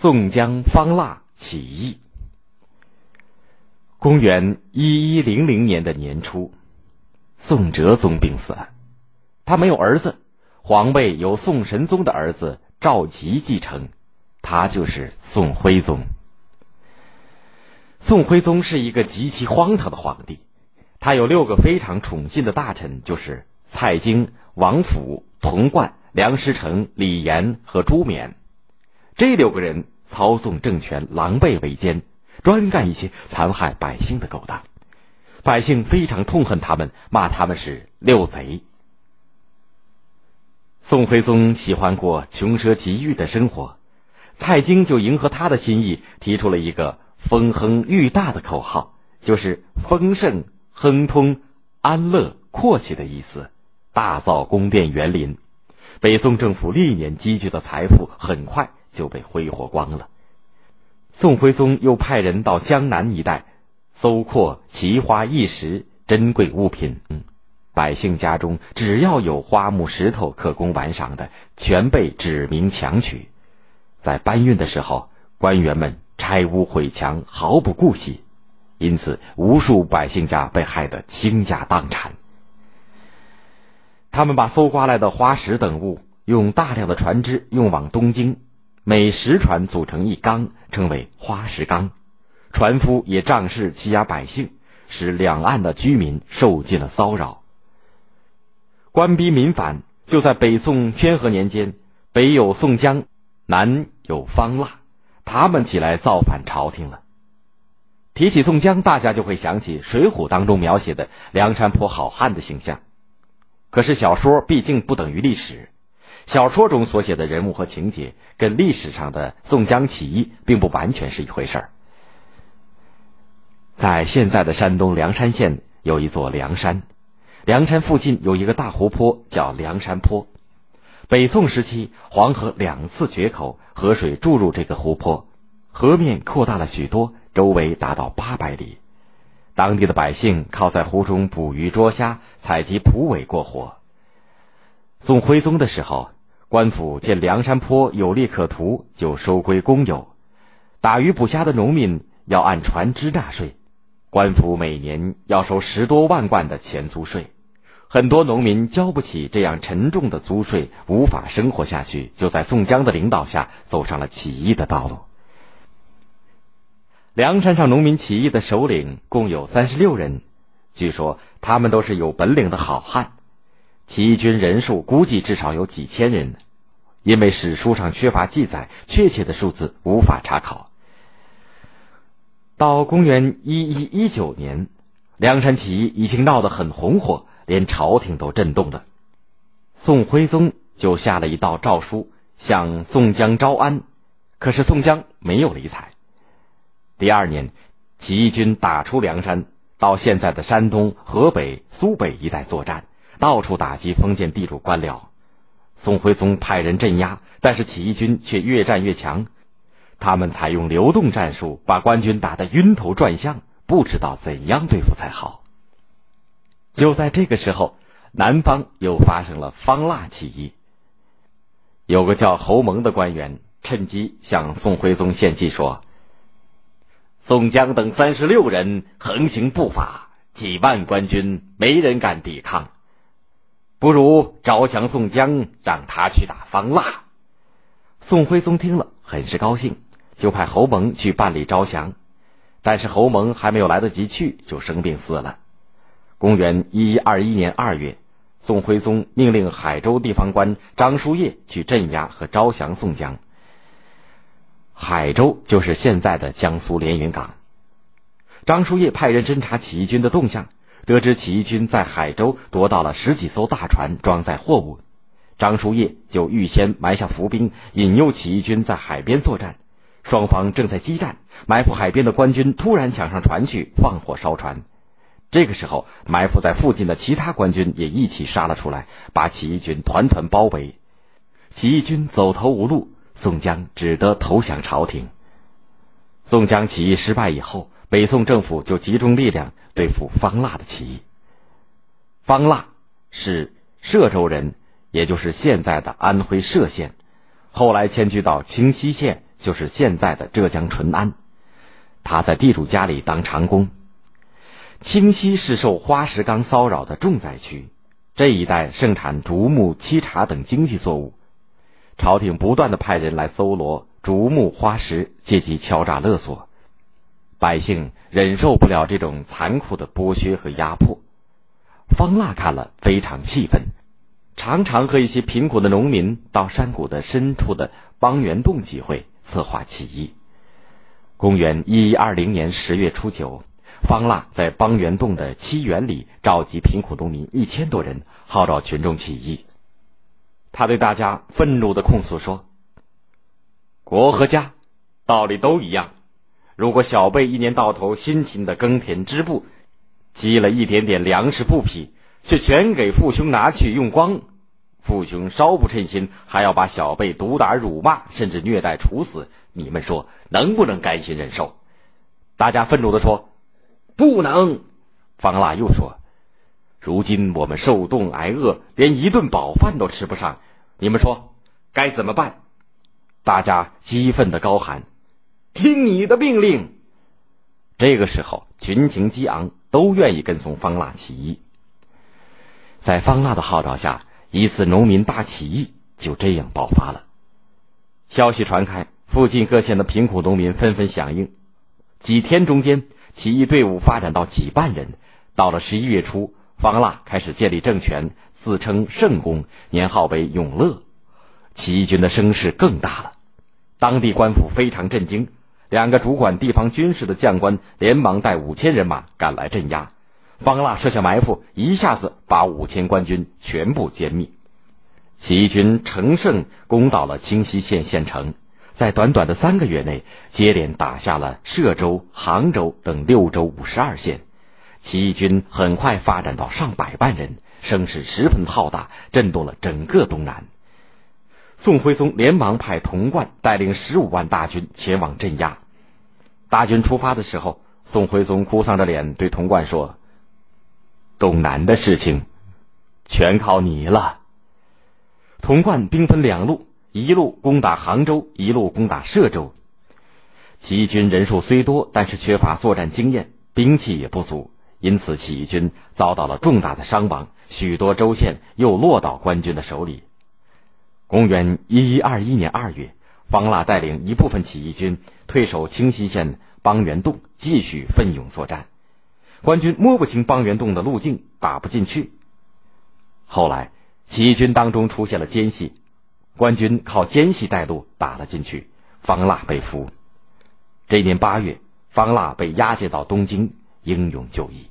宋江方腊起义。公元一一零零年的年初，宋哲宗病死了，他没有儿子，皇位由宋神宗的儿子赵佶继承，他就是宋徽宗。宋徽宗是一个极其荒唐的皇帝，他有六个非常宠信的大臣，就是蔡京、王府、童贯、梁师成、李严和朱冕。这六个人操纵政权，狼狈为奸，专干一些残害百姓的勾当。百姓非常痛恨他们，骂他们是六贼。宋徽宗喜欢过穷奢极欲的生活，蔡京就迎合他的心意，提出了一个。丰亨裕大的口号，就是丰盛、亨通、安乐、阔气的意思。大造宫殿园林，北宋政府历年积聚的财富很快就被挥霍光了。宋徽宗又派人到江南一带搜括奇花异石、珍贵物品。百姓家中只要有花木石头可供玩赏的，全被指名强取。在搬运的时候，官员们。拆屋毁墙，毫不顾惜，因此无数百姓家被害得倾家荡产。他们把搜刮来的花石等物，用大量的船只运往东京，每十船组成一缸，称为花石缸。船夫也仗势欺压百姓，使两岸的居民受尽了骚扰。官逼民反，就在北宋宣和年间，北有宋江，南有方腊。他们起来造反朝廷了。提起宋江，大家就会想起《水浒》当中描写的梁山泊好汉的形象。可是小说毕竟不等于历史，小说中所写的人物和情节，跟历史上的宋江起义并不完全是一回事儿。在现在的山东梁山县有一座梁山，梁山附近有一个大湖泊叫梁山坡。北宋时期，黄河两次决口，河水注入这个湖泊，河面扩大了许多，周围达到八百里。当地的百姓靠在湖中捕鱼捉虾，采集蒲苇过活。宋徽宗的时候，官府见梁山坡有利可图，就收归公有。打鱼捕虾的农民要按船只纳税，官府每年要收十多万贯的钱租税。很多农民交不起这样沉重的租税，无法生活下去，就在宋江的领导下走上了起义的道路。梁山上农民起义的首领共有三十六人，据说他们都是有本领的好汉。起义军人数估计至少有几千人，因为史书上缺乏记载，确切的数字无法查考。到公元一一一九年，梁山起义已经闹得很红火。连朝廷都震动了，宋徽宗就下了一道诏书，向宋江招安。可是宋江没有理睬。第二年，起义军打出梁山，到现在的山东、河北、苏北一带作战，到处打击封建地主官僚。宋徽宗派人镇压，但是起义军却越战越强。他们采用流动战术，把官军打得晕头转向，不知道怎样对付才好。就在这个时候，南方又发生了方腊起义。有个叫侯蒙的官员趁机向宋徽宗献计说：“宋江等三十六人横行不法，几万官军没人敢抵抗，不如招降宋江，让他去打方腊。”宋徽宗听了很是高兴，就派侯蒙去办理招降。但是侯蒙还没有来得及去，就生病死了。公元一一二一年二月，宋徽宗命令海州地方官张叔夜去镇压和招降宋江。海州就是现在的江苏连云港。张叔夜派人侦查起义军的动向，得知起义军在海州夺到了十几艘大船，装载货物。张叔夜就预先埋下伏兵，引诱起义军在海边作战。双方正在激战，埋伏海边的官军突然抢上船去，放火烧船。这个时候，埋伏在附近的其他官军也一起杀了出来，把起义军团团包围。起义军走投无路，宋江只得投降朝廷。宋江起义失败以后，北宋政府就集中力量对付方腊的起义。方腊是歙州人，也就是现在的安徽歙县，后来迁居到清溪县，就是现在的浙江淳安。他在地主家里当长工。清溪是受花石纲骚扰的重灾区，这一带盛产竹木、漆茶等经济作物。朝廷不断的派人来搜罗竹木花石，借机敲诈勒索，百姓忍受不了这种残酷的剥削和压迫。方腊看了非常气愤，常常和一些贫苦的农民到山谷的深处的邦元洞集会，策划起义。公元一一二零年十月初九，方腊在邦元洞的七园里召集贫苦农民一千多人，号召群众起义。他对大家愤怒的控诉说：“国和家道理都一样，如果小辈一年到头辛勤的耕田织布，积了一点点粮食布匹，却全给父兄拿去用光，父兄稍不称心，还要把小辈毒打、辱骂，甚至虐待、处死，你们说能不能甘心忍受？”大家愤怒的说：“不能。”方腊又说。如今我们受冻挨饿，连一顿饱饭都吃不上，你们说该怎么办？大家激愤的高喊：“听你的命令！”这个时候，群情激昂，都愿意跟从方腊起义。在方腊的号召下，一次农民大起义就这样爆发了。消息传开，附近各县的贫苦农民纷纷响应。几天中间，起义队伍发展到几万人。到了十一月初。方腊开始建立政权，自称圣公，年号为永乐。起义军的声势更大了，当地官府非常震惊。两个主管地方军事的将官连忙带五千人马赶来镇压。方腊设下埋伏，一下子把五千官军全部歼灭。起义军乘胜攻到了清溪县县城，在短短的三个月内，接连打下了歙州、杭州等六州五十二县。起义军很快发展到上百万人，声势十分浩大，震动了整个东南。宋徽宗连忙派童贯带领十五万大军前往镇压。大军出发的时候，宋徽宗哭丧着脸对童贯说：“东南的事情全靠你了。”童贯兵分两路，一路攻打杭州，一路攻打歙州。起义军人数虽多，但是缺乏作战经验，兵器也不足。因此，起义军遭到了重大的伤亡，许多州县又落到官军的手里。公元一一二一年二月，方腊带领一部分起义军退守清溪县邦元洞，继续奋勇作战。官军摸不清邦元洞的路径，打不进去。后来，起义军当中出现了奸细，官军靠奸细带路打了进去，方腊被俘。这年八月，方腊被押解到东京。英勇就义。